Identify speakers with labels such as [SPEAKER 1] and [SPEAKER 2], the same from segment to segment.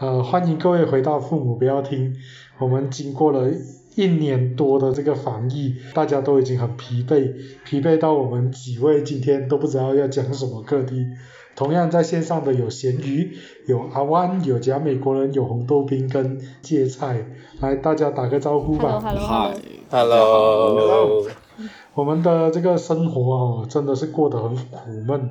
[SPEAKER 1] 呃，欢迎各位回到父母不要听。我们经过了一年多的这个防疫，大家都已经很疲惫，疲惫到我们几位今天都不知道要讲什么课题。同样在线上的有咸鱼，有阿湾，有假美国人，有红豆冰跟芥菜，来大家打个招呼吧。
[SPEAKER 2] Hello，Hello，
[SPEAKER 1] 我们的这个生活哦，真的是过得很苦闷，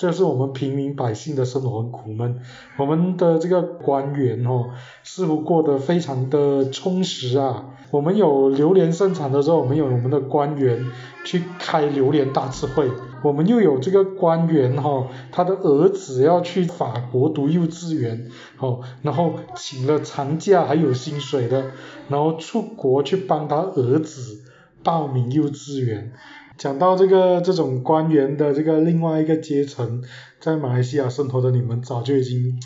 [SPEAKER 1] 这是我们平民百姓的生活很苦闷。我们的这个官员哦，似乎过得非常的充实啊。我们有榴莲盛产的时候，我们有我们的官员去开榴莲大智慧。我们又有这个官员哈、哦，他的儿子要去法国读幼稚园，哦，然后请了长假还有薪水的，然后出国去帮他儿子报名幼稚园。讲到这个这种官员的这个另外一个阶层，在马来西亚生活的你们早就已经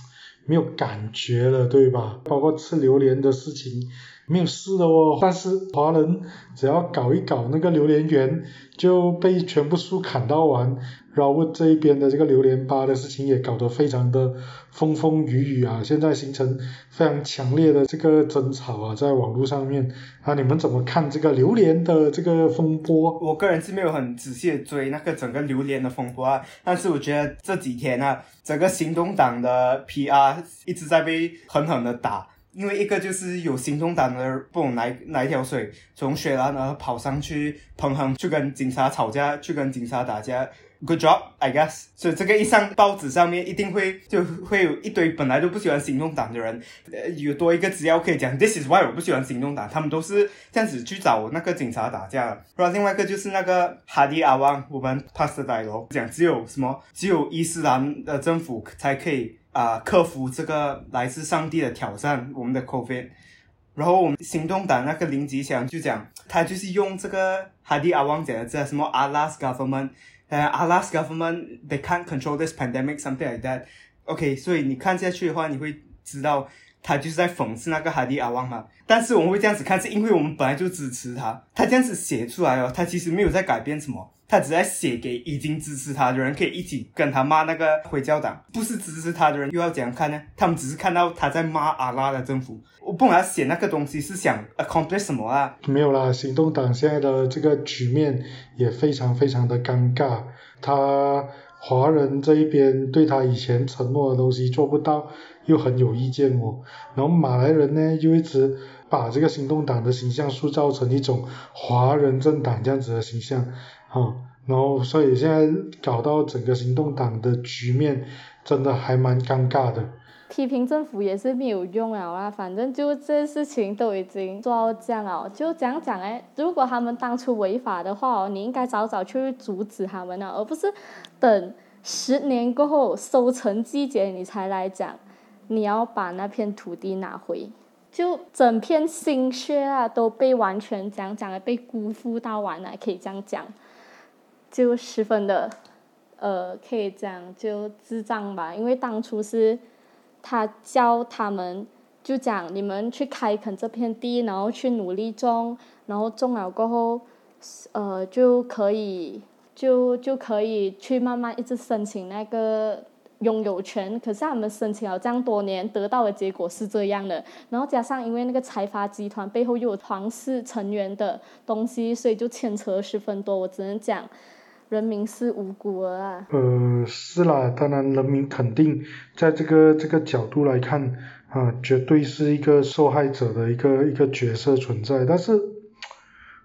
[SPEAKER 1] 没有感觉了，对吧？包括吃榴莲的事情。没有事的哦，但是华人只要搞一搞那个榴莲园，就被全部树砍到完。然后这一边的这个榴莲吧的事情也搞得非常的风风雨雨啊，现在形成非常强烈的这个争吵啊，在网络上面啊，你们怎么看这个榴莲的这个风波？
[SPEAKER 3] 我个人是没有很仔细的追那个整个榴莲的风波啊，但是我觉得这几天啊，整个行动党的 PR 一直在被狠狠的打。因为一个就是有行动党的不懂哪哪一条水，从雪兰莪跑上去彭恒去跟警察吵架，去跟警察打架。Good job, I guess。所以这个一上报纸上面，一定会就会有一堆本来都不喜欢行动党的人，呃，有多一个资料可以讲，This is why 我不喜欢行动党，他们都是这样子去找那个警察打架了。然后另外一个就是那个哈迪阿旺，我们 Pastor 戴罗讲，只有什么，只有伊斯兰的政府才可以。啊、克服这个来自上帝的挑战，我们的 COVID。然后我们行动党那个林吉祥就讲，他就是用这个哈迪阿旺讲的这什么 Allah's government，呃、uh,，Allah's government they can't control this pandemic something like that。OK，所以你看下去的话，你会知道他就是在讽刺那个哈迪阿旺嘛。但是我们会这样子看，是因为我们本来就支持他，他这样子写出来哦，他其实没有在改变什么。他只在写给已经支持他的人，可以一起跟他骂那个回教党。不是支持他的人又要怎样看呢？他们只是看到他在骂阿拉的政府。我不管他写那个东西是想 accomplish 什么啊？
[SPEAKER 1] 没有啦，行动党现在的这个局面也非常非常的尴尬。他华人这一边对他以前承诺的东西做不到，又很有意见哦。然后马来人呢，又一直把这个行动党的形象塑造成一种华人政党这样子的形象。哦，然后所以现在搞到整个行动党的局面，真的还蛮尴尬的。
[SPEAKER 2] 批评政府也是没有用了啦，反正就这事情都已经做到这样了，就这样讲哎，如果他们当初违法的话哦，你应该早早去阻止他们了，而不是等十年过后收成季节你才来讲，你要把那片土地拿回。就整片心血啊都被完全讲讲的被辜负到完了，可以这样讲。就十分的，呃，可以讲就智障吧，因为当初是他教他们，就讲你们去开垦这片地，然后去努力种，然后种了过后，呃，就可以就就可以去慢慢一直申请那个拥有权。可是他们申请了这样多年，得到的结果是这样的，然后加上因为那个财阀集团背后又有皇室成员的东西，所以就牵扯十分多。我只能讲。人民是无辜的啊。
[SPEAKER 1] 呃，是啦，当然人民肯定在这个这个角度来看啊，绝对是一个受害者的一个一个角色存在。但是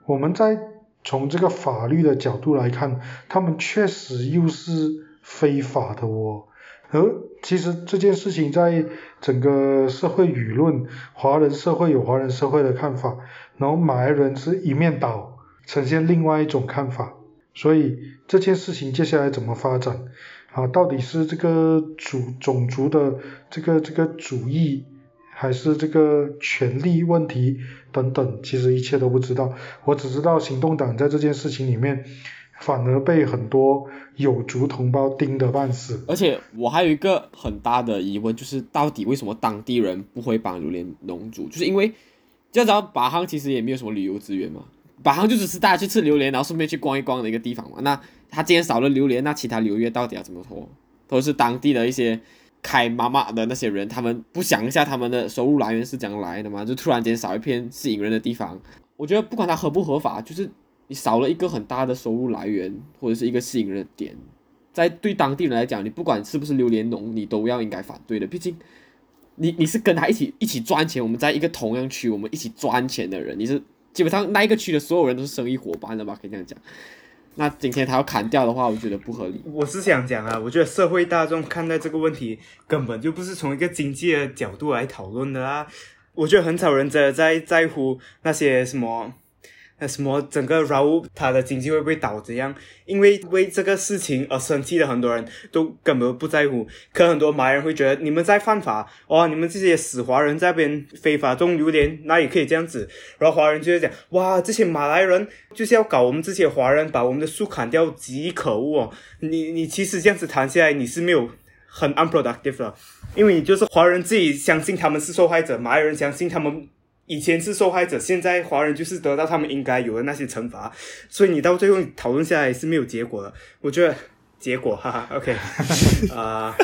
[SPEAKER 1] 我们在从这个法律的角度来看，他们确实又是非法的哦。而其实这件事情在整个社会舆论，华人社会有华人社会的看法，然后马来人是一面倒，呈现另外一种看法。所以这件事情接下来怎么发展啊？到底是这个族种族的这个这个主义，还是这个权力问题等等？其实一切都不知道。我只知道行动党在这件事情里面，反而被很多有族同胞盯得半死。
[SPEAKER 4] 而且我还有一个很大的疑问，就是到底为什么当地人不会帮榴莲农族？就是因为，就知道巴夯其实也没有什么旅游资源嘛。巴夯就只是大家去吃榴莲，然后顺便去逛一逛的一个地方嘛。那他今天少了榴莲，那其他流月到底要怎么拖？都是当地的一些开妈妈的那些人，他们不想一下他们的收入来源是怎样来的吗？就突然间少一片吸引人的地方，我觉得不管它合不合法，就是你少了一个很大的收入来源或者是一个吸引人的点，在对当地人来讲，你不管是不是榴莲农，你都要应该反对的，毕竟。你你是跟他一起一起赚钱，我们在一个同样区，我们一起赚钱的人，你是基本上那一个区的所有人都是生意伙伴的吧？可以这样讲。那今天他要砍掉的话，我觉得不合理。
[SPEAKER 3] 我是想讲啊，我觉得社会大众看待这个问题根本就不是从一个经济的角度来讨论的啦。我觉得很少人真的在在乎那些什么。那什么，整个 r a u 他的经济会不会倒怎样？因为为这个事情而生气的很多人都根本不在乎。可很多马来人会觉得你们在犯法哇！你们这些死华人在边非法种榴莲，哪里可以这样子？然后华人就会讲哇，这些马来人就是要搞我们这些华人，把我们的树砍掉，极可恶哦！你你其实这样子谈下来，你是没有很 unproductive 的，因为你就是华人自己相信他们是受害者，马来人相信他们。以前是受害者，现在华人就是得到他们应该有的那些惩罚，所以你到最后讨论下来是没有结果的。我觉得结果，哈哈，OK，啊，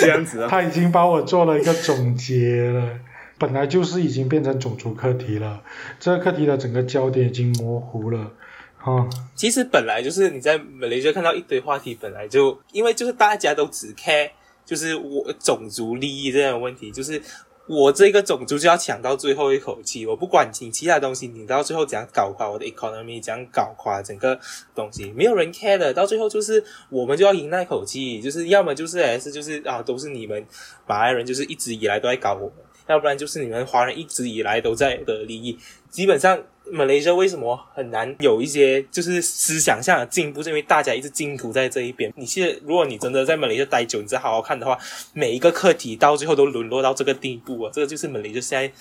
[SPEAKER 3] 这样子啊。
[SPEAKER 1] 他已经帮我做了一个总结了，本来就是已经变成种族课题了，这个课题的整个焦点已经模糊了，啊。
[SPEAKER 5] 其实本来就是你在美雷就看到一堆话题，本来就因为就是大家都只 care 就是我种族利益这样的问题，就是。我这个种族就要抢到最后一口气，我不管你其他东西，你到最后怎样搞垮我的 economy，怎样搞垮整个东西，没有人 care 的，到最后就是我们就要赢那口气，就是要么就是还是就是啊，都是你们马来人就是一直以来都在搞我们，要不然就是你们华人一直以来都在的利益，基本上。马来西亚为什么很难有一些就是思想上的进步？是因为大家一直进图在这一边。你现在如果你真的在马来西亚待久，你再好好看的话，每一个课题到最后都沦落到这个地步啊！这个就是马来西亚现在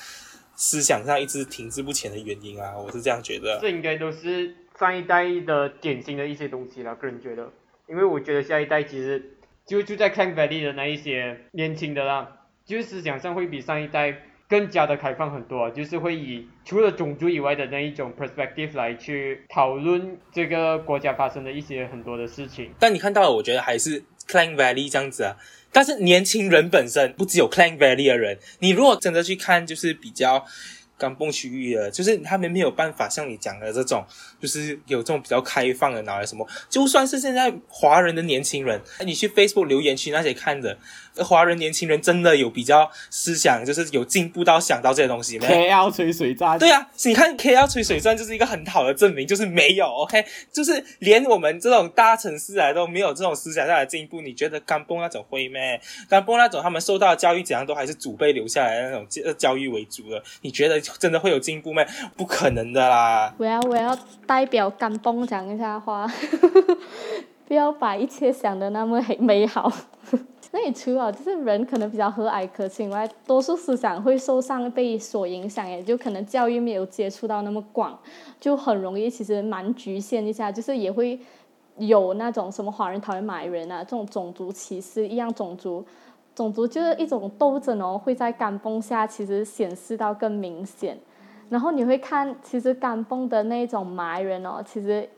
[SPEAKER 5] 思想上一直停滞不前的原因啊！我是这样觉得。
[SPEAKER 6] 这应该都是上一代的典型的一些东西了，个人觉得。因为我觉得下一代其实就就在 Canva 的那一些年轻的啦，就是思想上会比上一代。更加的开放很多，就是会以除了种族以外的那一种 perspective 来去讨论这个国家发生的一些很多的事情。
[SPEAKER 5] 但你看到，我觉得还是 Clang Valley 这样子啊。但是年轻人本身不只有 Clang Valley 的人，你如果真的去看，就是比较。刚蹦区域的，就是他们没有办法像你讲的这种，就是有这种比较开放的脑袋什么。就算是现在华人的年轻人，你去 Facebook 留言区那些看的，华人年轻人真的有比较思想，就是有进步到想到这些东西没
[SPEAKER 4] ？KL 吹水站，
[SPEAKER 5] 对啊，你看 KL 吹水站就是一个很好的证明，就是没有 OK，就是连我们这种大城市来都没有这种思想上的进步。你觉得干蹦那种会咩？干蹦那种他们受到的教育怎样都还是祖辈留下来的那种教教育为主的？你觉得？真的会有进步吗？不可能的啦！
[SPEAKER 2] 我要我要代表甘崩讲一下话，不要把一切想的那么美好。那你除了就是人可能比较和蔼可亲外，多数思想会受上辈所影响，也就可能教育没有接触到那么广，就很容易其实蛮局限一下，就是也会有那种什么华人讨厌马来人啊，这种种族歧视一样种族。种族就是一种斗争哦，会在干崩下其实显示到更明显。然后你会看，其实干崩的那种埋人哦，其实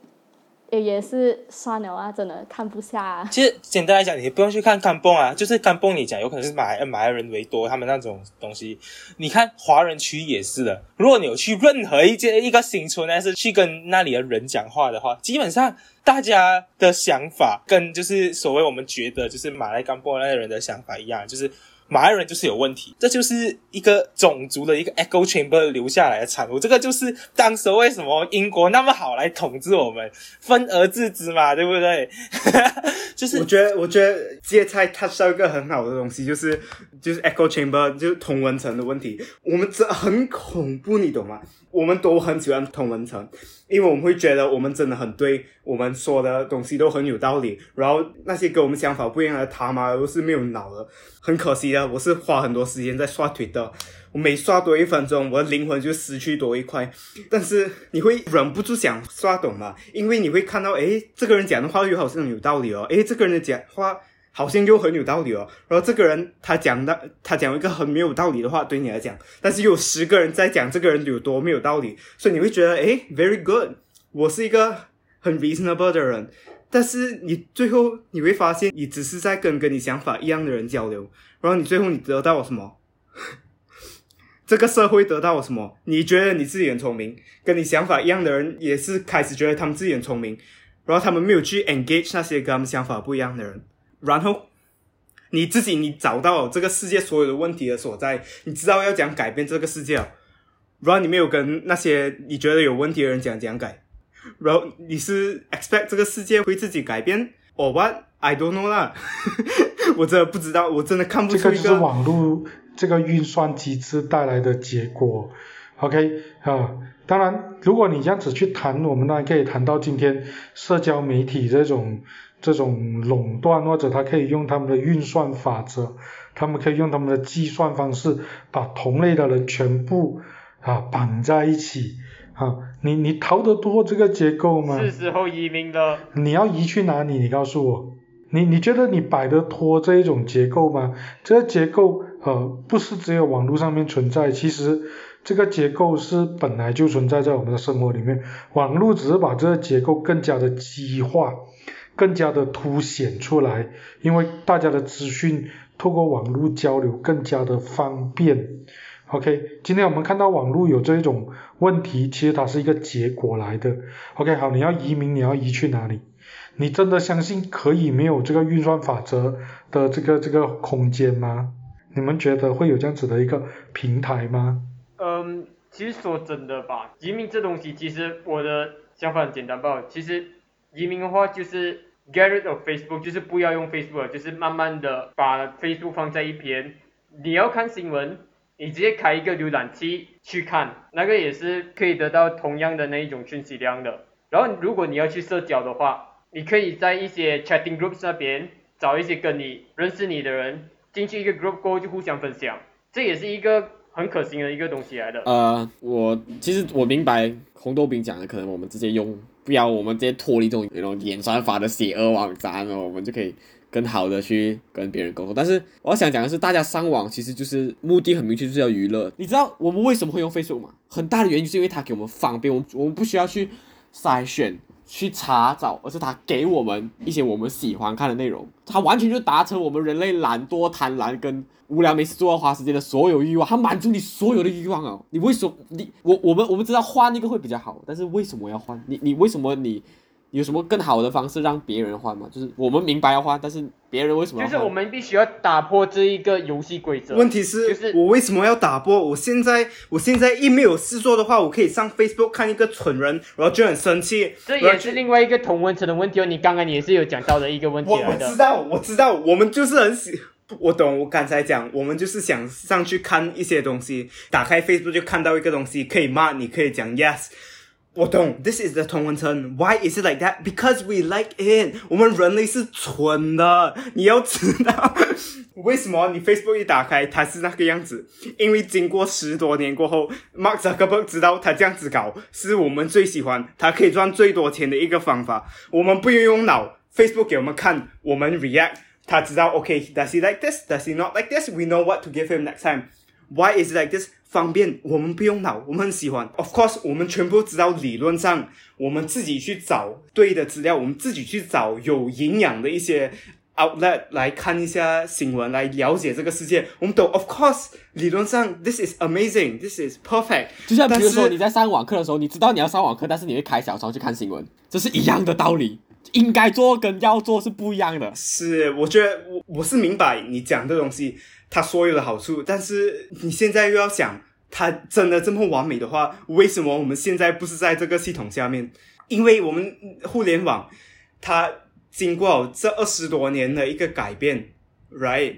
[SPEAKER 2] 也也是算了啊，真的看不下。
[SPEAKER 5] 其实简单来讲，你不用去看干崩啊，就是干崩，你讲有可能是马来马来人为多，他们那种东西。你看华人区也是的，如果你有去任何一间一个新村，还是去跟那里的人讲话的话，基本上。大家的想法跟就是所谓我们觉得就是马来甘波那些人的想法一样，就是。马来人就是有问题，这就是一个种族的一个 echo chamber 留下来的产物。这个就是当时为什么英国那么好来统治我们，分而治之嘛，对不对？就是
[SPEAKER 3] 我觉得，我觉得芥菜它是一个很好的东西，就是就是 echo chamber 就是同文层的问题。我们这很恐怖，你懂吗？我们都很喜欢同文层，因为我们会觉得我们真的很对，我们说的东西都很有道理。然后那些跟我们想法不一样的他妈都是没有脑的，很可惜的。我是花很多时间在刷腿的，我每刷多一分钟，我的灵魂就失去多一块。但是你会忍不住想刷懂嘛？因为你会看到，诶，这个人讲的话又好像有道理哦，诶，这个人的讲话好像又很有道理哦。然后这个人他讲的，他讲一个很没有道理的话，对你来讲，但是又有十个人在讲这个人有多没有道理，所以你会觉得，诶 v e r y good，我是一个很 reasonable 的人。但是你最后你会发现，你只是在跟跟你想法一样的人交流，然后你最后你得到了什么？这个社会得到了什么？你觉得你自己很聪明，跟你想法一样的人也是开始觉得他们自己很聪明，然后他们没有去 engage 那些跟他们想法不一样的人，然后你自己你找到这个世界所有的问题的所在，你知道要讲改变这个世界，然后你没有跟那些你觉得有问题的人讲讲改，然后你是 expect 这个世界会自己改变，or what? I don't know 啦，我真的不知道，我真的看不出一
[SPEAKER 1] 这个就是网络这个运算机制带来的结果。OK 啊，当然，如果你这样子去谈，我们当然可以谈到今天社交媒体这种这种垄断，或者他可以用他们的运算法则，他们可以用他们的计算方式，把同类的人全部啊绑在一起啊，你你逃得脱这个结构吗？
[SPEAKER 6] 是时候移民了。
[SPEAKER 1] 你要移去哪里？你告诉我，你你觉得你摆得脱这一种结构吗？这个结构呃不是只有网络上面存在，其实这个结构是本来就存在在我们的生活里面，网络只是把这个结构更加的激化，更加的凸显出来，因为大家的资讯透过网络交流更加的方便。OK，今天我们看到网络有这一种问题，其实它是一个结果来的。OK，好，你要移民，你要移去哪里？你真的相信可以没有这个运算法则的这个这个空间吗？你们觉得会有这样子的一个平台吗？
[SPEAKER 6] 嗯，其实说真的吧，移民这东西，其实我的想法很简单吧。其实移民的话，就是 get rid of Facebook，就是不要用 Facebook，就是慢慢的把 Facebook 放在一边。你要看新闻，你直接开一个浏览器去看，那个也是可以得到同样的那一种讯息量的。然后如果你要去社交的话，你可以在一些 chatting groups 那边找一些跟你认识你的人，进去一个 group 过后就互相分享，这也是一个很可行的一个东西来的。
[SPEAKER 4] 呃，我其实我明白红豆饼讲的，可能我们直接用，不要我们直接脱离这种那种演算法的邪恶网站哦，我们就可以更好的去跟别人沟通。但是我想讲的是，大家上网其实就是目的很明确，就是要娱乐。你知道我们为什么会用 Facebook 吗？很大的原因是因为它给我们方便，我们我们不需要去 筛选。去查找，而是他给我们一些我们喜欢看的内容，他完全就达成我们人类懒惰、贪婪跟无聊、没事做、花时间的所有欲望，他满足你所有的欲望啊。你为什么你我我们我们知道换一个会比较好，但是为什么要换？你你为什么你有什么更好的方式让别人换吗？就是我们明白要换，但是别人为什么要换？
[SPEAKER 6] 就是我们必须要打破这一个游戏规则。
[SPEAKER 3] 问题是，
[SPEAKER 6] 就是
[SPEAKER 3] 我为什么要打破？我现在我现在一没有事做的话，我可以上 Facebook 看一个蠢人，然后就很生气。
[SPEAKER 6] 这也是另外一个同温层的问题哦。你刚刚也是有讲到的一个问题来的。
[SPEAKER 3] 我知道，我知道，我们就是很喜，我懂。我刚才讲，我们就是想上去看一些东西，打开 Facebook 就看到一个东西，可以骂你，可以讲 yes。我懂，This is the 同文层。Why is it like that? Because we like it。我们人类是蠢的，你要知道为什么你 Facebook 一打开它是那个样子，因为经过十多年过后，Mark Zuckerberg 知道他这样子搞是我们最喜欢，他可以赚最多钱的一个方法。我们不用用脑，Facebook 给我们看，我们 react，他知道 OK，does、he like this？Does he not like this？We know what to give him next time。Why is it like this？方便，我们不用脑，我们很喜欢。Of course，我们全部知道理论上，我们自己去找对的资料，我们自己去找有营养的一些 outlet 来看一下新闻，来了解这个世界。我们懂，Of course，理论上，this is amazing，this is perfect。
[SPEAKER 4] 就像比如说你在上网课的时候，你知道你要上网课，但是你会开小窗去看新闻，这是一样的道理。应该做跟要做是不一样的。
[SPEAKER 3] 是，我觉得我我是明白你讲的东西，它所有的好处，但是你现在又要想，它真的这么完美的话，为什么我们现在不是在这个系统下面？因为我们互联网，它经过这二十多年的一个改变，right？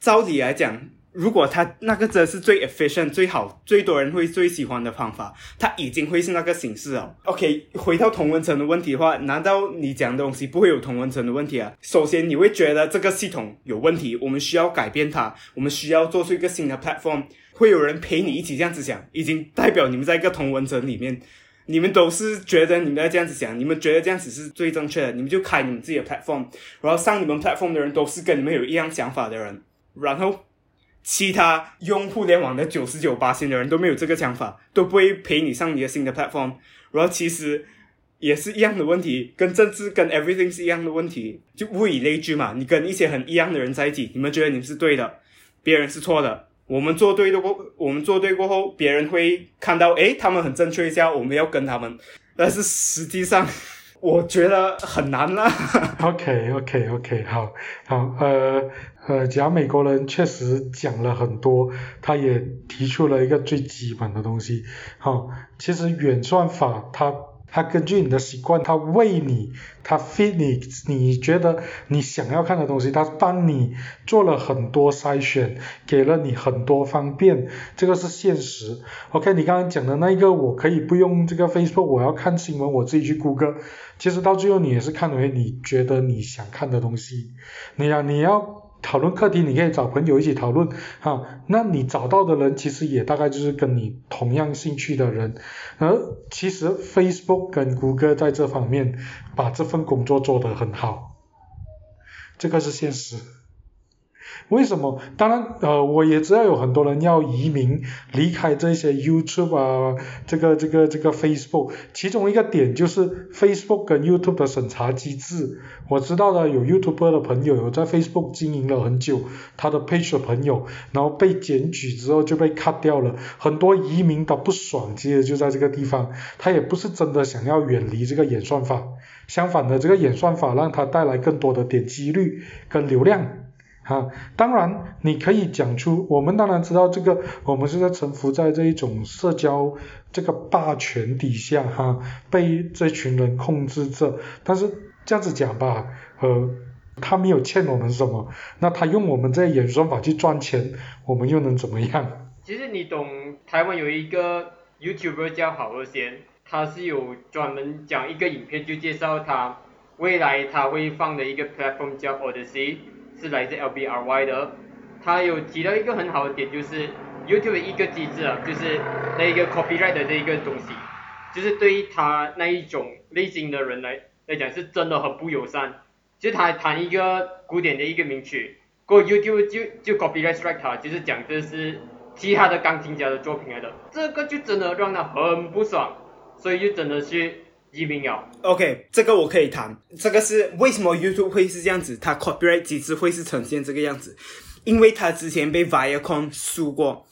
[SPEAKER 3] 照理来讲，如果它那个真的是最 efficient、最好、最多人会最喜欢的方法，它已经会是那个形式了。OK，回到同文层的问题的话，难道你讲的东西不会有同文层的问题啊？首先，你会觉得这个系统有问题，我们需要改变它，我们需要做出一个新的 platform，会有人陪你一起这样子想，已经代表你们在一个同文层里面。你们都是觉得你们要这样子想，你们觉得这样子是最正确的，你们就开你们自己的 platform，然后上你们 platform 的人都是跟你们有一样想法的人，然后其他用互联网的九十九八的人都没有这个想法，都不会陪你上你的新的 platform，然后其实也是一样的问题，跟政治跟 everything 是一样的问题，就物以类聚嘛。你跟一些很一样的人在一起，你们觉得你们是对的，别人是错的。我们做对的过，我们做对过后，别人会看到，诶，他们很正确一下，我们要跟他们。但是实际上，我觉得很难啦。
[SPEAKER 1] OK OK OK，好，好，呃呃，讲美国人确实讲了很多，他也提出了一个最基本的东西。好、其实远算法它它根据你的习惯，它为你，它 fit 你，你觉得你想要看的东西，它帮你做了很多筛选，给了你很多方便，这个是现实。OK，你刚刚讲的那一个，我可以不用这个 Facebook，我要看新闻，我自己去谷歌。其实到最后你也是看回你觉得你想看的东西。你要你要讨论课题，你可以找朋友一起讨论哈。那你找到的人其实也大概就是跟你同样兴趣的人。而其实 Facebook 跟谷歌在这方面把这份工作做得很好，这个是现实。为什么？当然，呃，我也知道有很多人要移民，离开这些 YouTube 啊，这个这个这个 Facebook。其中一个点就是 Facebook 跟 YouTube 的审查机制。我知道的有 YouTube 的朋友有在 Facebook 经营了很久，他的 page 的朋友，然后被检举之后就被 cut 掉了。很多移民的不爽，其实就在这个地方。他也不是真的想要远离这个演算法，相反的，这个演算法让他带来更多的点击率跟流量。哈，当然你可以讲出，我们当然知道这个，我们是在臣服在这一种社交这个霸权底下哈，被这群人控制着。但是这样子讲吧，呃，他没有欠我们什么，那他用我们这演算法去赚钱，我们又能怎么样？
[SPEAKER 6] 其实你懂，台湾有一个 YouTuber 叫好和弦，他是有专门讲一个影片，就介绍他未来他会放的一个 platform 叫 Odyssey，是来自 LBRY 的。他有提到一个很好的点，就是 YouTube 的一个机制啊，就是那一个 copyright 的这一个东西，就是对于他那一种类型的人来来讲是真的很不友善。就是他弹一个古典的一个名曲，过 YouTube 就就 copyright strike 他，就是讲这是其他的钢琴家的作品来的，这个就真的让他很不爽，所以就真的去移民了。
[SPEAKER 3] OK，这个我可以谈。这个是为什么 YouTube 会是这样子，它 copyright 机制会是呈现这个样子，因为它之前被 Viacom 输过，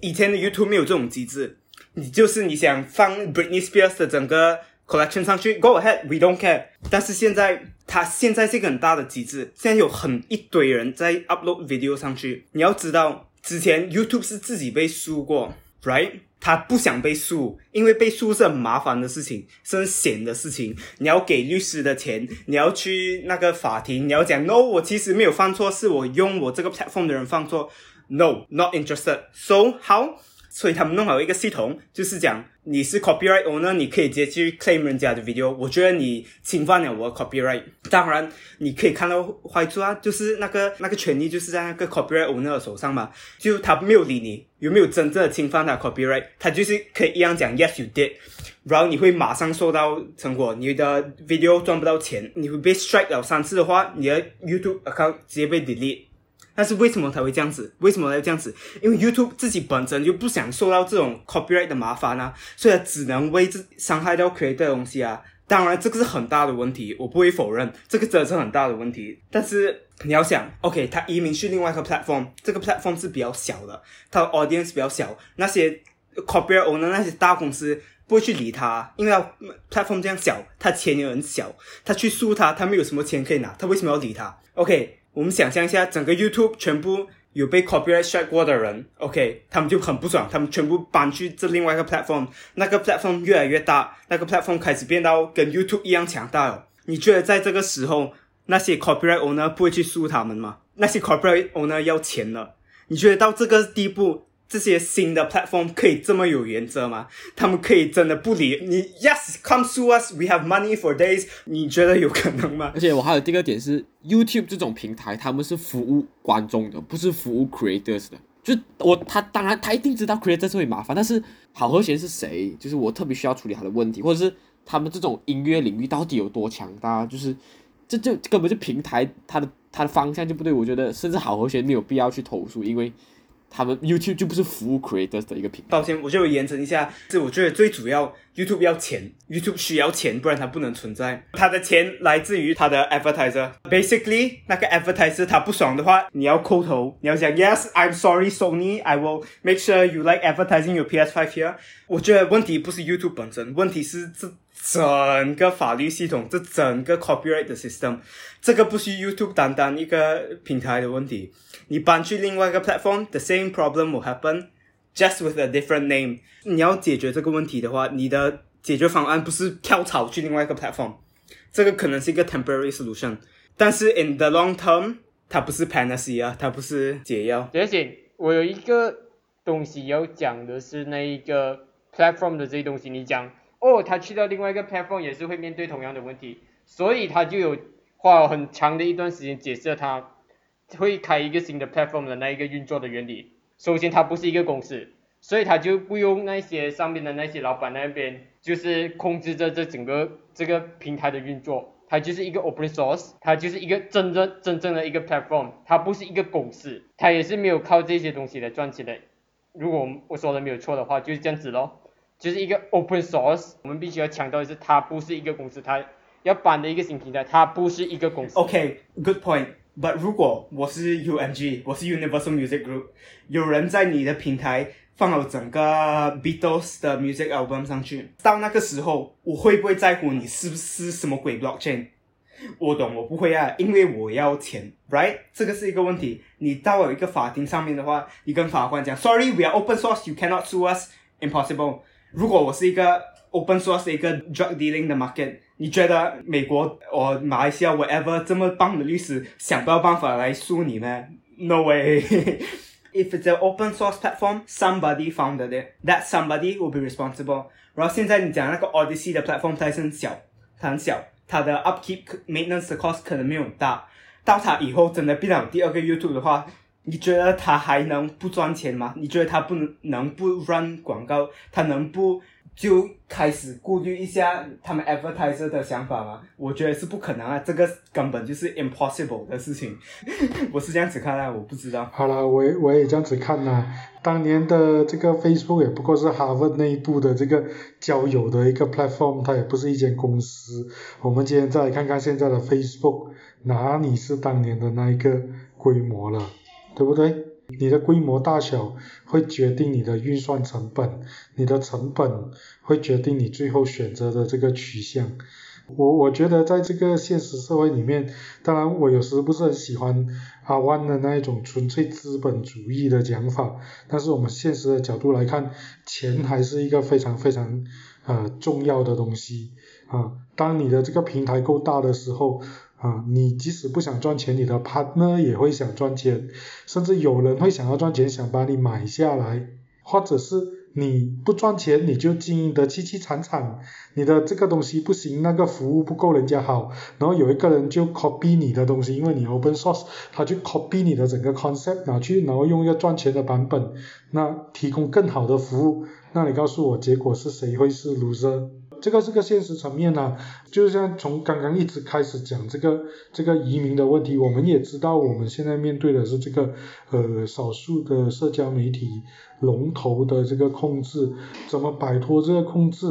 [SPEAKER 3] 以前的 YouTube 没有这种机制，你就是你想放 Britney Spears 的整个 collection 上去，Go ahead，we don't care。但是现在它现在是一个很大的机制，现在有很一堆人在 upload video 上去，你要知道，之前 YouTube 是自己被输过，right？他不想被诉，因为被诉是很麻烦的事情，是很险的事情。你要给律师的钱，你要去那个法庭，你要讲 no，我其实没有犯错，是我用我这个 platform 的人犯错，no，not interested。So how?，所以他们弄好一个系统，就是讲你是 copyright owner，你可以直接去 claim 人家的 video。我觉得你侵犯了我的 copyright。当然，你可以看到坏处啊，就是那个那个权利就是在那个 copyright owner 的手上嘛，就他没有理你有没有真正的侵犯他 copyright，他就是可以一样讲 yes you did，然后你会马上收到成果，你的 video 赚不到钱，你会被 strike 了三次的话，你的 YouTube account 直接被 delete。但是为什么他会这样子？为什么他会这样子？因为 YouTube 自己本身就不想受到这种 copyright 的麻烦啊，所以他只能为这伤害到 creator 的东西啊。当然，这个是很大的问题，我不会否认，这个真的是很大的问题。但是你要想，OK，他移民去另外一个 platform，这个 platform 是比较小的，他的 audience 比较小，那些 copyright owner 那些大公司不会去理他，因为他 platform 这样小，他钱也很小，他去诉他，他没有什么钱可以拿，他为什么要理他？OK，我们想象一下，整个 YouTube 全部有被 copyright strike 过的人，OK，他们就很不爽，他们全部搬去这另外一个 platform，那个 platform 越来越大，那个 platform 开始变到跟 YouTube 一样强大了。你觉得在这个时候，那些 copyright owner 不会去诉他们吗？那些 copyright owner 要钱了，你觉得到这个地步？这些新的 platform 可以这么有原则吗？他们可以真的不理你？Yes，come to us，we have money for days。你觉得有可能吗？
[SPEAKER 4] 而且我还有第二个点是，YouTube 这种平台，他们是服务观众的，不是服务 creators 的。就我他当然他一定知道 creators 会麻烦，但是好和弦是谁？就是我特别需要处理他的问题，或者是他们这种音乐领域到底有多强大？就是这就根本就平台它的它的方向就不对。我觉得甚至好和弦没有必要去投诉，因为他们 YouTube 就不是服务 creators 的一个平台。
[SPEAKER 3] 抱歉，我就延伸一下，是我觉得最主要，YouTube 要钱，YouTube 需要钱，不然它不能存在。它的钱来自于它的 advertiser。Basically，那个 advertiser 他不爽的话，你要扣头，你要讲 Yes，I'm sorry Sony，I will make sure you like advertising your PS5 here。我觉得问题不是 YouTube 本身，问题是这整个法律系统，这整个 copyright 的 system，这个不是 YouTube 单单一个平台的问题。你搬去另外一个 platform，the same problem will happen，just with a different name。你要解决这个问题的话，你的解决方案不是跳槽去另外一个 platform，这个可能是一个 temporary solution，但是 in the long term，它不是 panacea，它不是解药。
[SPEAKER 6] 而且我有一个东西要讲的是那一个 platform 的这些东西，你讲哦，他去到另外一个 platform 也是会面对同样的问题，所以他就有花了很长的一段时间解释他会开一个新的 platform 的那一个运作的原理。首先，它不是一个公司，所以他就不用那些上面的那些老板那边就是控制着这整个这个平台的运作。它就是一个 open source，它就是一个真正真正的一个 platform，它不是一个公司，它也是没有靠这些东西来赚钱的。如果我说的没有错的话，就是这样子咯，就是一个 open source。我们必须要强调的是，它不是一个公司，它要搬的一个新平台，它不是一个公司。
[SPEAKER 3] OK，good、point。But 如果我是 UMG，我是 Universal Music Group，有人在你的平台放了整个 Beatles 的 music album 上去，到那个时候，我会不会在乎你是不是什么鬼 blockchain？我懂，我不会啊，因为我要钱，right？这个是一个问题。你到了一个法庭上面的话，你跟法官讲，Sorry，we are open source，you cannot sue us，impossible。如果我是一个 open source 的一个 drug dealing 的 market，你觉得美国或马来西亚 whatever 这么棒的律师想不到办法来诉你吗？No way。If it's an open source platform, somebody founded it. That somebody will be responsible. 然后现在你讲那个 Odyssey 的 platform，它很小，它很小，它的 upkeep maintenance 的 cost 可能没有大。到它以后真的变成第二个 YouTube 的话，你觉得他还能不赚钱吗？你觉得他不能能不 run 广告？他能不就开始顾虑一下他们 advertiser 的想法吗？我觉得是不可能啊，这个根本就是 impossible 的事情。我是这样子看啊，我不知道。
[SPEAKER 1] 好了，我也我也这样子看呐、当年的这个 Facebook 也不过是哈佛内部的这个交友的一个 platform，它也不是一间公司。我们今天再来看看现在的 Facebook，哪里是当年的那一个规模了，对不对？你的规模大小会决定你的运算成本，你的成本会决定你最后选择的这个取向。我我觉得在这个现实社会里面，当然我有时不是很喜欢阿万的那一种纯粹资本主义的讲法，但是我们现实的角度来看，钱还是一个非常非常呃重要的东西啊。当你的这个平台够大的时候，啊，你即使不想赚钱，你的 partner 也会想赚钱，甚至有人会想要赚钱，想把你买下来，或者是你不赚钱，你就经营得凄凄惨惨，你的这个东西不行，那个服务不够人家好，然后有一个人就 copy 你的东西，因为你 open source，他就 copy 你的整个 concept 拿去，然后用一个赚钱的版本，那提供更好的服务，那你告诉我结果是谁会是 loser？这个是个现实层面呢、就像从刚刚一直开始讲这个这个移民的问题，我们也知道我们现在面对的是这个呃少数的社交媒体龙头的这个控制，怎么摆脱这个控制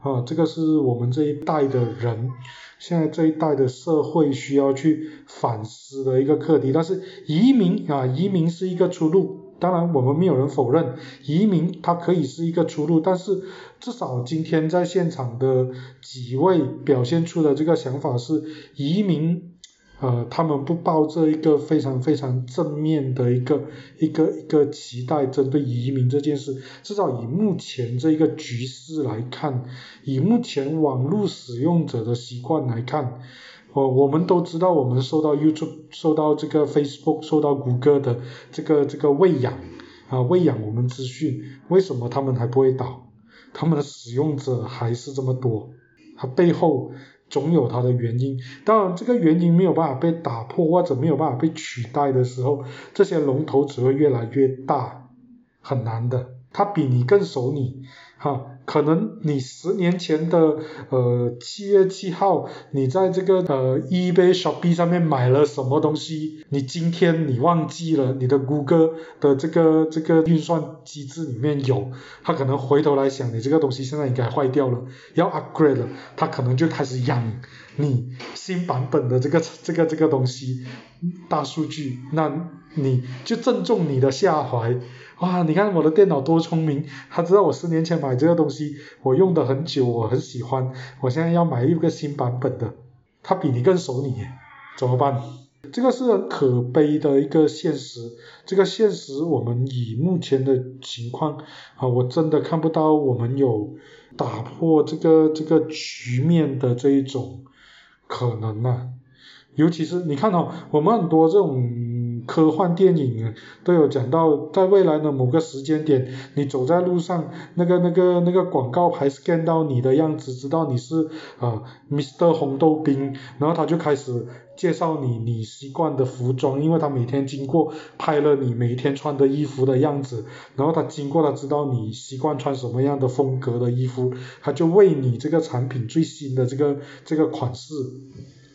[SPEAKER 1] 啊？这个是我们这一代的人，现在这一代的社会需要去反思的一个课题。但是移民啊，移民是一个出路。当然，我们没有人否认移民它可以是一个出路，但是至少今天在现场的几位表现出的这个想法是，移民，呃，他们不抱着一个非常非常正面的一个一个一个期待，针对移民这件事，至少以目前这一个局势来看，以目前网络使用者的习惯来看。我我们都知道，我们受到 YouTube、受到这个 Facebook、受到谷歌的这个这个喂养啊，喂养我们资讯，为什么他们还不会倒？他们的使用者还是这么多，它背后总有它的原因。当然，这个原因没有办法被打破或者没有办法被取代的时候，这些龙头只会越来越大，很难的。他比你更熟你。哈，可能你十年前的呃七月七号，你在这个呃 eBay、shop 上面买了什么东西，你今天你忘记了，你的 Google 的这个这个运算机制里面有，他可能回头来想，你这个东西现在应该坏掉了，要 upgrade 了，他可能就开始养你新版本的这个这个这个东西，大数据，那你就正中你的下怀。哇，你看我的电脑多聪明，他知道我十年前买这个东西，我用的很久，我很喜欢，我现在要买一个新版本的，他比你更熟你，怎么办？这个是很可悲的一个现实，这个现实我们以目前的情况啊，我真的看不到我们有打破这个这个局面的这一种可能呐，尤其是你看哦，我们很多这种。科幻电影都有讲到，在未来的某个时间点，你走在路上，那个那个那个广告牌 scan 到你的样子，知道你是啊 Mr 红豆冰，然后他就开始介绍你你习惯的服装，因为他每天经过拍了你每天穿的衣服的样子，然后他经过他知道你习惯穿什么样的风格的衣服，他就为你这个产品最新的这个这个款式。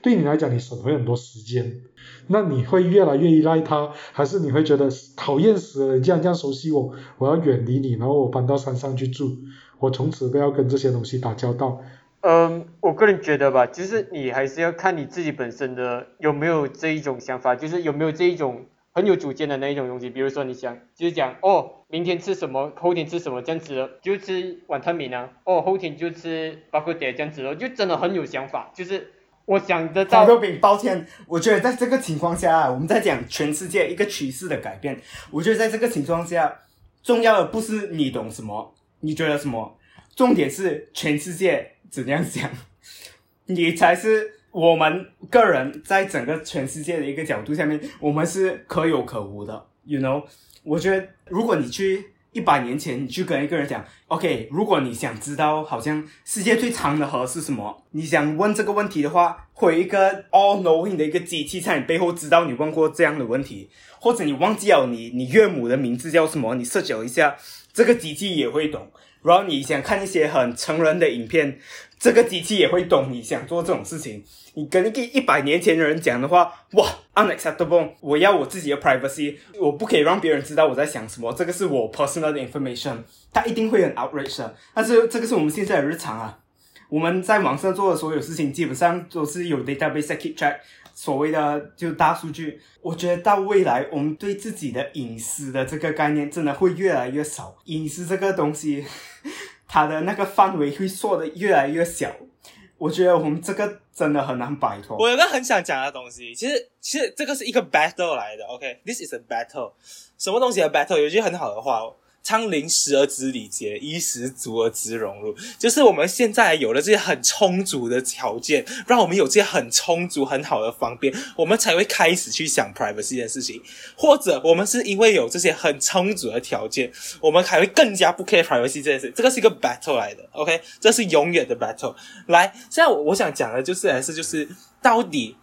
[SPEAKER 1] 对你来讲，你省回很多时间，那你会越来越依赖它，还是你会觉得讨厌死了？你这样这样熟悉我，我要远离你，然后我搬到山上去住，我从此不要跟这些东西打交道。
[SPEAKER 6] 嗯，我个人觉得吧，就是你还是要看你自己本身的有没有这一种想法，就是有没有这一种很有主见的那一种东西。比如说你想就是讲哦，明天吃什么，后天吃什么这样子，就吃晚餐米呢？哦，后天就吃包括这样子，就真的很有想法，就是。我想得到。
[SPEAKER 3] 豆饼，抱歉，我觉得在这个情况下，我们在讲全世界一个趋势的改变。我觉得在这个情况下，重要的不是你懂什么，你觉得什么，重点是全世界怎样想，你才是我们个人在整个全世界的一个角度下面，我们是可有可无的。You know，我觉得如果你去。一百年前，你去跟一个人讲，OK，如果你想知道好像世界最长的河是什么，你想问这个问题的话，会一个 all knowing 的一个机器在你背后知道你问过这样的问题，或者你忘记了你你岳母的名字叫什么，你设想一下，这个机器也会懂。然后你想看一些很成人的影片，这个机器也会懂你想做这种事情。你跟一个一百年前的人讲的话，哇，unacceptable！我要我自己的 privacy，我不可以让别人知道我在想什么，这个是我 personal 的 information，他一定会很 outraged。但是这个是我们现在的日常啊，我们在网上做的所有事情，基本上都是有 database keep track，所谓的就大数据。我觉得到未来，我们对自己的隐私的这个概念真的会越来越少，隐私这个东西，它的那个范围会缩的越来越小。我觉得我们这个真的很难摆脱。
[SPEAKER 5] 我有个很想讲的东西，其实其实这个是一个 battle 来的，OK，this is a battle。什么东西的 battle？有句很好的话。仓廪实而知礼节，衣食足而知荣辱。就是我们现在有了这些很充足的条件，让我们有这些很充足、很好的方便，我们才会开始去想 privacy 这件事情。或者我们是因为有这些很充足的条件，我们还会更加不 care privacy 这件事。这个是一个 battle 来的，OK，这是永远的 battle。来，现在我我想讲的就是还是就是到底。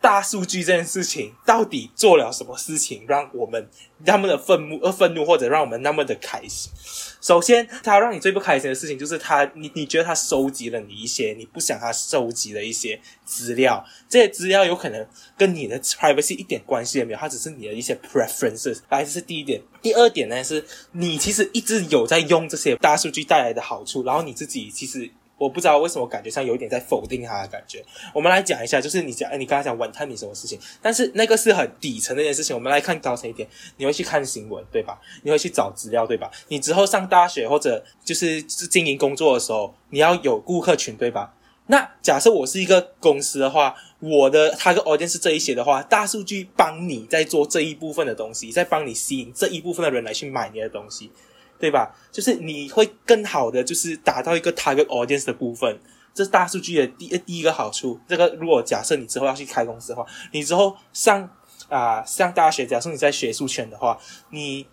[SPEAKER 5] 大数据这件事情到底做了什么事情，让我们那么的愤怒、而愤怒，或者让我们那么的开心？首先，他让你最不开心的事情就是他，你你觉得他收集了你一些你不想他收集的一些资料，这些资料有可能跟你的 privacy 一点关系也没有，它只是你的一些 preferences。来，这是第一点。第二点呢，是你其实一直有在用这些大数据带来的好处，然后你自己其实。我不知道为什么感觉上有一点在否定他的感觉。我们来讲一下，就是你讲，哎，你刚才讲晚餐你什么事情？但是那个是很底层的一件事情。我们来看高层一点，你会去看新闻，对吧？你会去找资料，对吧？你之后上大学或者就是经营工作的时候，你要有顾客群，对吧？那假设我是一个公司的话，我的他个 audience 这一些的话，大数据帮你在做这一部分的东西，在帮你吸引这一部分的人来去买你的东西。对吧？就是你会更好的，就是达到一个 target audience 的部分，这是大数据的第第一个好处。这个如果假设你之后要去开公司的话，你之后上啊上大学，假设你在学术圈的话，你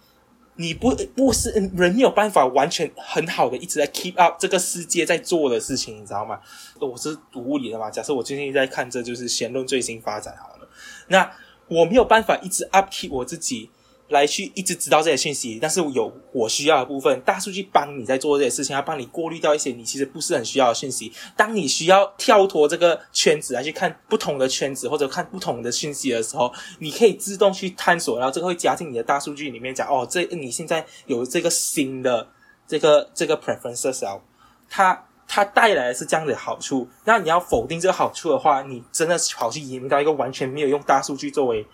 [SPEAKER 5] 你不不是人有办法完全很好的一直在 keep up 这个世界在做的事情，你知道吗？我是读物理的嘛，假设我最近在看这就是弦论最新发展好了，那我没有办法一直 upkeep 我自己。来去一直知道这些讯息，但是有我需要的部分，大数据帮你在做这些事情，要帮你过滤掉一些你其实不是很需要的讯息。当你需要跳脱这个圈子来去看不同的圈子或者看不同的讯息的时候，你可以自动去探索，然后这个会加进你的大数据里面讲哦，这你现在有这个新的这个这个 preferences 啊，它它带来的是这样的好处。那你要否定这个好处的话，你真的跑去移民到一个完全没有用大数据作为。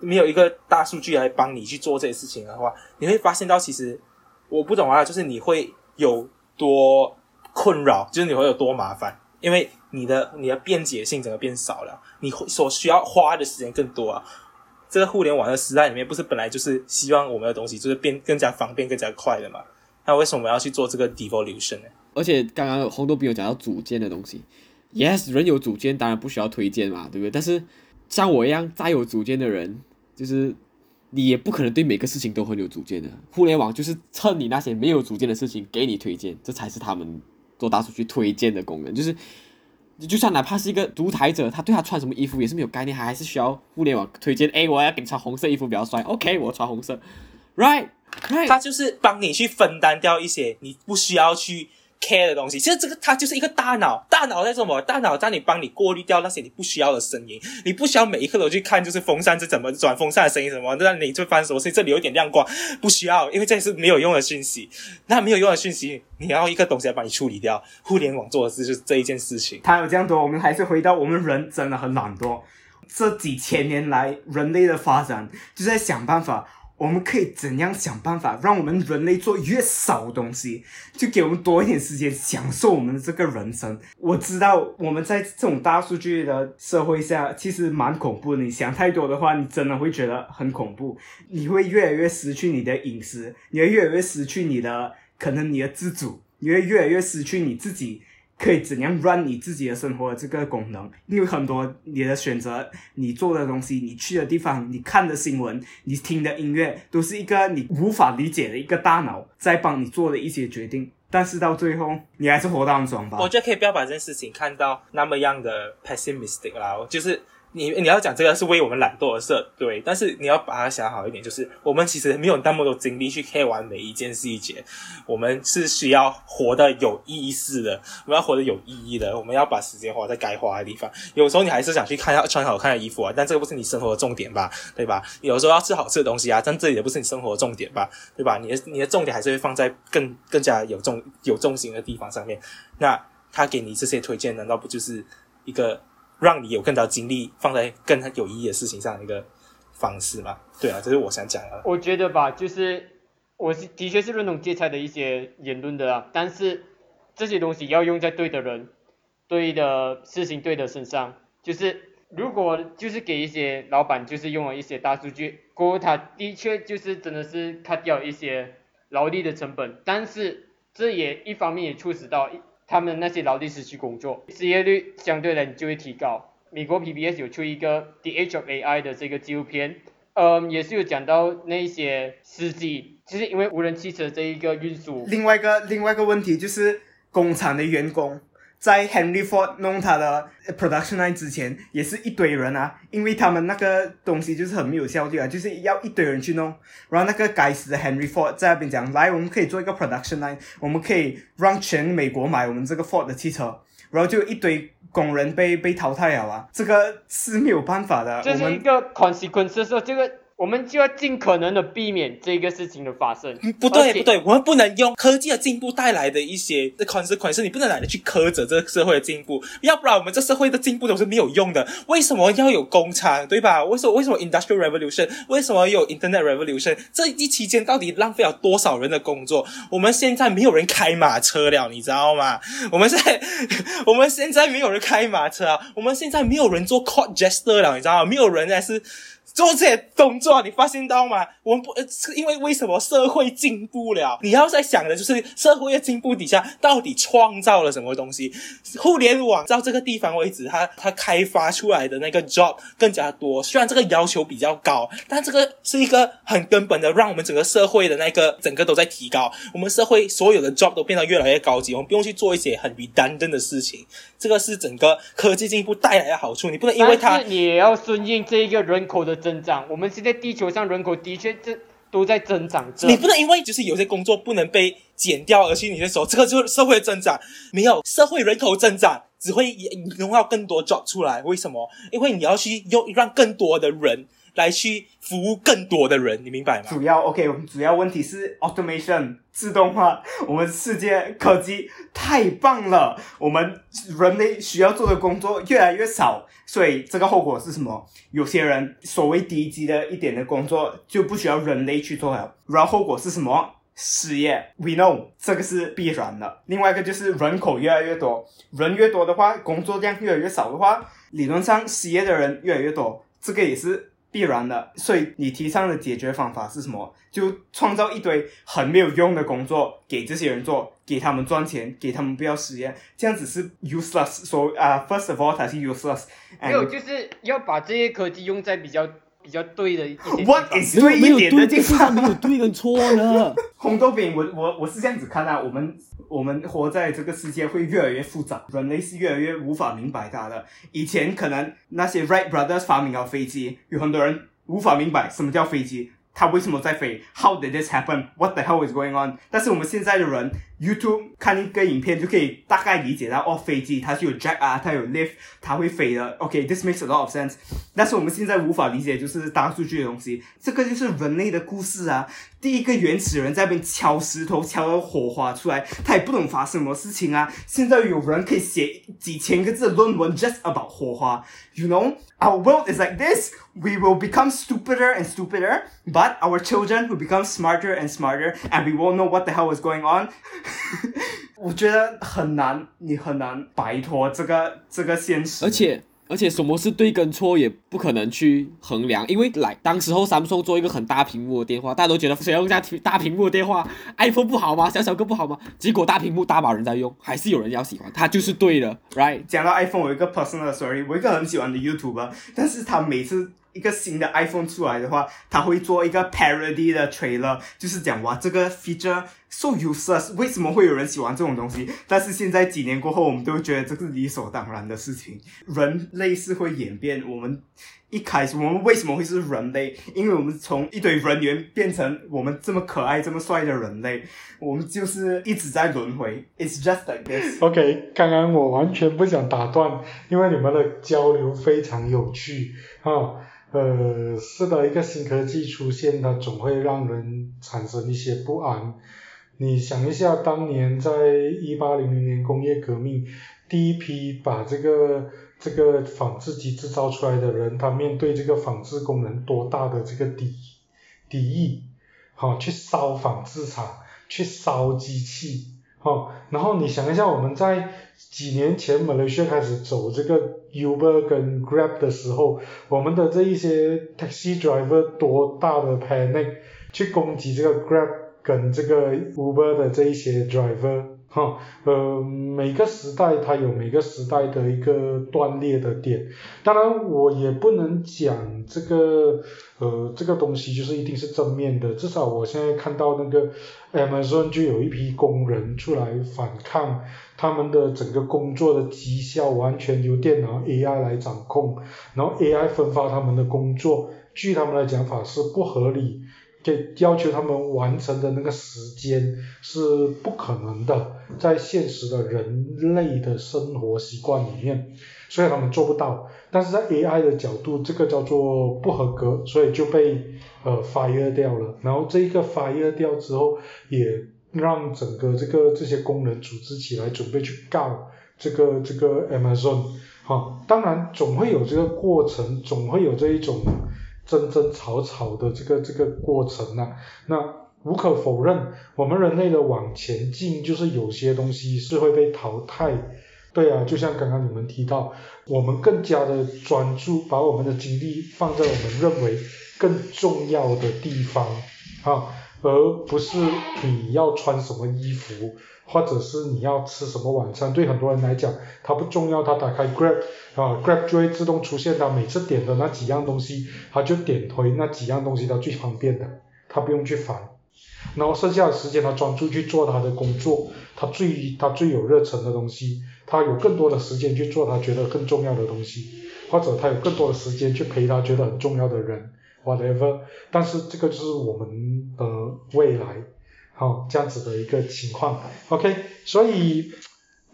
[SPEAKER 5] 没有一个大数据来帮你去做这些事情的话，你会发现到其实我不懂啊，就是你会有多困扰，就是你会有多麻烦，因为你的你的便捷性整个变少了，你所需要花的时间更多啊。这个互联网的时代里面，不是本来就是希望我们的东西就是变更加方便、更加快的嘛？那为什么我要去做这个 devolution 呢？
[SPEAKER 4] 而且刚刚红豆饼有讲到组件的东西，yes，人有组件当然不需要推荐嘛，对不对？但是像我一样再有组件的人。就是你也不可能对每个事情都很有主见的。互联网就是趁你那些没有主见的事情给你推荐，这才是他们做大数据推荐的功能。就是，就算哪怕是一个独裁者，他对他穿什么衣服也是没有概念，还是需要互联网推荐。哎，我要给你穿红色衣服比较帅。OK，我穿红色。Right，Right，
[SPEAKER 5] 他就是帮你去分担掉一些你不需要去。Care 的东西，其实这个它就是一个大脑，大脑在什么？大脑在你帮你过滤掉那些你不需要的声音，你不需要每一刻都去看，就是风扇是怎么转风扇的声音什么，那你就发生什么事？这里有点亮光，不需要，因为这是没有用的讯息。那没有用的讯息，你要一个东西来帮你处理掉。互联网做的事就是这一件事情。
[SPEAKER 3] 它有这样多，我们还是回到我们人真的很懒惰。这几千年来，人类的发展就在想办法。我们可以怎样想办法，让我们人类做越少东西，就给我们多一点时间享受我们的这个人生。我知道我们在这种大数据的社会下，其实蛮恐怖。你想太多的话，你真的会觉得很恐怖。你会越来越失去你的隐私，你会越来越失去你的可能你的自主，你会越来越失去你自己。可以怎样 run 你自己的生活的这个功能？因为很多你的选择、你做的东西、你去的地方、你看的新闻、你听的音乐，都是一个你无法理解的一个大脑在帮你做的一些决定。但是到最后，你还是活到爽吧？
[SPEAKER 5] 我觉得可以不要把这件事情看到那么样的 pessimistic 啦，就是。你你要讲这个是为我们懒惰而设，对，但是你要把它想好一点，就是我们其实没有那么多精力去 care 完每一件细节，我们是需要活得有意思的，我们要活得有意义的，我们要把时间花在该花的地方。有时候你还是想去看要穿好看的衣服啊，但这个不是你生活的重点吧，对吧？有时候要吃好吃的东西啊，但这也不是你生活的重点吧，对吧？你的你的重点还是会放在更更加有重有重心的地方上面。那他给你这些推荐，难道不就是一个？让你有更多精力放在更有意义的事情上的一个方式嘛？对啊，这是我想讲的。
[SPEAKER 6] 我觉得吧，就是我是的确是认同芥菜的一些言论的啊，但是这些东西要用在对的人、对的事情、对的身上。就是如果就是给一些老板，就是用了一些大数据，过后他的确就是真的是 cut 掉一些劳力的成本，但是这也一方面也促使到。他们那些劳力士去工作，失业率相对来就会提高。美国 PBS 有出一个《The Age of AI》的这个纪录片，嗯，也是有讲到那些司机，就是因为无人汽车这一个运输。
[SPEAKER 3] 另外一个另外一个问题就是工厂的员工。在 Henry Ford 弄他的 production line 之前，也是一堆人啊，因为他们那个东西就是很没有效率啊，就是要一堆人去弄。然后那个该死的 Henry Ford 在那边讲，来，我们可以做一个 production line，我们可以让全美国买我们这个 Ford 的汽车，然后就一堆工人被被淘汰了啊，这个是没有办法的。
[SPEAKER 6] 这是一个 consequences，这个。我们就要尽可能的避免这个事情的发生。
[SPEAKER 5] 不对，不对，我们不能用科技的进步带来的一些的 consequence，你不能懒得去苛责这个社会的进步，要不然我们这社会的进步都是没有用的。为什么要有工厂，对吧？为什么为什么 industrial revolution？为什么有 internet revolution？这一期间到底浪费了多少人的工作？我们现在没有人开马车了，你知道吗？我们现在 我们现在没有人开马车啊，我们现在没有人做 court jester 了，你知道吗？没有人在是。做这些动作，你发现到吗？我们不，是因为为什么社会进步了？你要在想的就是社会的进步底下到底创造了什么东西？互联网到这个地方为止，它它开发出来的那个 job 更加多。虽然这个要求比较高，但这个是一个很根本的，让我们整个社会的那个整个都在提高。我们社会所有的 job 都变得越来越高级，我们不用去做一些很 redundant 的事情。这个是整个科技进步带来的好处。你不能因为它，
[SPEAKER 6] 你也要顺应这一个人口的。增长，我们现在地球上人口的确这都在增长着。
[SPEAKER 5] 你不能因为就是有些工作不能被减掉，而去你的手这个就是社会的增长，没有社会人口增长只会弄到更多 job 出来。为什么？因为你要去用让更多的人来去服务更多的人，你明白吗？
[SPEAKER 3] 主要 OK，我们主要问题是 automation 自动化，我们世界科技太棒了，我们人类需要做的工作越来越少，所以这个后果是什么？有些人所谓低级的一点的工作就不需要人类去做了，然后后果是什么？失业，we know 这个是必然的。另外一个就是人口越来越多，人越多的话，工作量越来越少的话，理论上失业的人越来越多，这个也是必然的。所以你提倡的解决方法是什么？就创造一堆很没有用的工作给这些人做，给他们赚钱，给他们不要失业，这样子是 useless。所以啊，first of all，它是 useless。
[SPEAKER 6] 没有，就是要把这些科技用在比较比较对的一点。
[SPEAKER 3] What is
[SPEAKER 4] 没有没有
[SPEAKER 3] 对的地方
[SPEAKER 4] 上没有对跟错呢。
[SPEAKER 3] 红豆饼，我我我是这样子看啊，我们我们活在这个世界会越来越复杂，人类是越来越无法明白它的。以前可能那些 Wright brothers 发明了飞机，有很多人无法明白什么叫飞机，它为什么在飞，How did this happen? What the hell is going on? 但是我们现在的人 ，YouTube 看一个影片就可以大概理解到，哦，飞机它是有 jack 啊，它有 lift，它会飞的。OK，this、makes a lot of sense。但是我们现在无法理解就是大数据的东西，这个就是人类的故事啊。第一个原始人在那边敲石头，敲到火花出来，他也不懂发生什么事情啊。现在有人可以写几千个字的论文 just about 火花，you know。Our world is like this. We will become stupider and stupider, but our children will become smarter and smarter, and we won't know what the hell is going on. 我觉得很难，你很难摆脱这个这个现实。
[SPEAKER 4] 而且而且什么是对跟错也不可能去衡量，因为来当时候 Samsung 做一个很大屏幕的电话，大家都觉得谁要用这样大屏幕的电话，iPhone 不好吗？小小个不好吗？结果大屏幕大把人在用，还是有人要喜欢，它就是对的，right？
[SPEAKER 3] 讲到 iPhone，我有一个 personal story，我一个很喜欢的 YouTuber，但是他每次一个新的 iPhone 出来的话，他会做一个 parody 的 trailer，就是讲哇这个 feature so useless，为什么会有人喜欢这种东西？但是现在几年过后，我们都觉得这是理所当然的事情。人类是会演变，我们。一开始我们为什么会是人类？因为我们从一堆人猿变成我们这么可爱、这么帅的人类，我们就是一直在轮回。It's just like this。
[SPEAKER 1] OK，刚刚我完全不想打断，因为你们的交流非常有趣啊。呃，是的，一个新科技出现，它总会让人产生一些不安。你想一下，当年在一八零零年工业革命，第一批把这个这个纺织机制造出来的人，他面对这个纺织工人多大的这个敌敌意，好、去烧纺织厂，去烧机器，好、然后你想一下，我们在几年前马来西亚开始走这个 Uber 跟 Grab 的时候，我们的这一些 taxi driver 多大的 panic 去攻击这个 Grab 跟这个 Uber 的这一些 driver，哈，呃，每个时代它有每个时代的一个断裂的点，当然我也不能讲这个呃这个东西就是一定是正面的，至少我现在看到那个 Amazon 就有一批工人出来反抗，他们的整个工作的绩效完全由电脑 AI 来掌控，然后 AI 分发他们的工作，据他们的讲法是不合理。就要求他们完成的那个时间是不可能的，在现实的人类的生活习惯里面，所以他们做不到。但是在 AI 的角度，这个叫做不合格，所以就被呃 fire 掉了。然后这一个 fire 掉之后，也让整个这个这些工人组织起来，准备去告这个这个 Amazon。哈，当然总会有这个过程，总会有这一种。争争吵吵的这个这个过程啊，那无可否认，我们人类的往前进，就是有些东西是会被淘汰。对啊，就像刚刚你们提到，我们更加的专注，把我们的精力放在我们认为更重要的地方啊，而不是你要穿什么衣服，或者是你要吃什么晚餐。对很多人来讲，它不重要，他打开 Grab 啊，Grab 就会自动出现他每次点的那几样东西，他就点回那几样东西，他最方便的，他不用去烦。然后剩下的时间，他专注去做他的工作，他最他最有热忱的东西，他有更多的时间去做他觉得更重要的东西，或者他有更多的时间去陪他觉得很重要的人。whatever，但是这个就是我们的未来，好、这样子的一个情况，OK，所以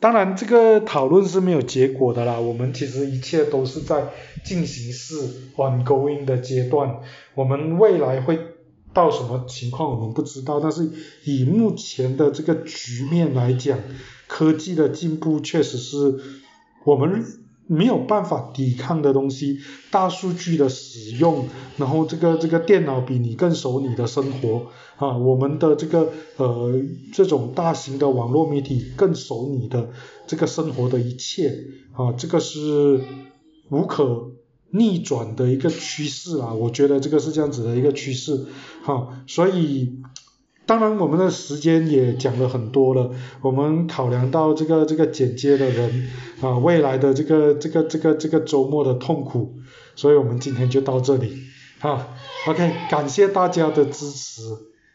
[SPEAKER 1] 当然这个讨论是没有结果的啦，我们其实一切都是在进行式 ongoing 的阶段，我们未来会到什么情况我们不知道，但是以目前的这个局面来讲，科技的进步确实是我们没有办法抵抗的东西，大数据的使用，然后这个这个电脑比你更熟你的生活啊，我们的这个呃这种大型的网络媒体更熟你的这个生活的一切啊，这个是无可逆转的一个趋势啊，我觉得这个是这样子的一个趋势，哈、所以当然我们的时间也讲了很多了，我们考量到这个这个剪接的人啊，未来的这个这个这个这个周末的痛苦，所以我们今天就到这里，好，OK，感谢大家的支持。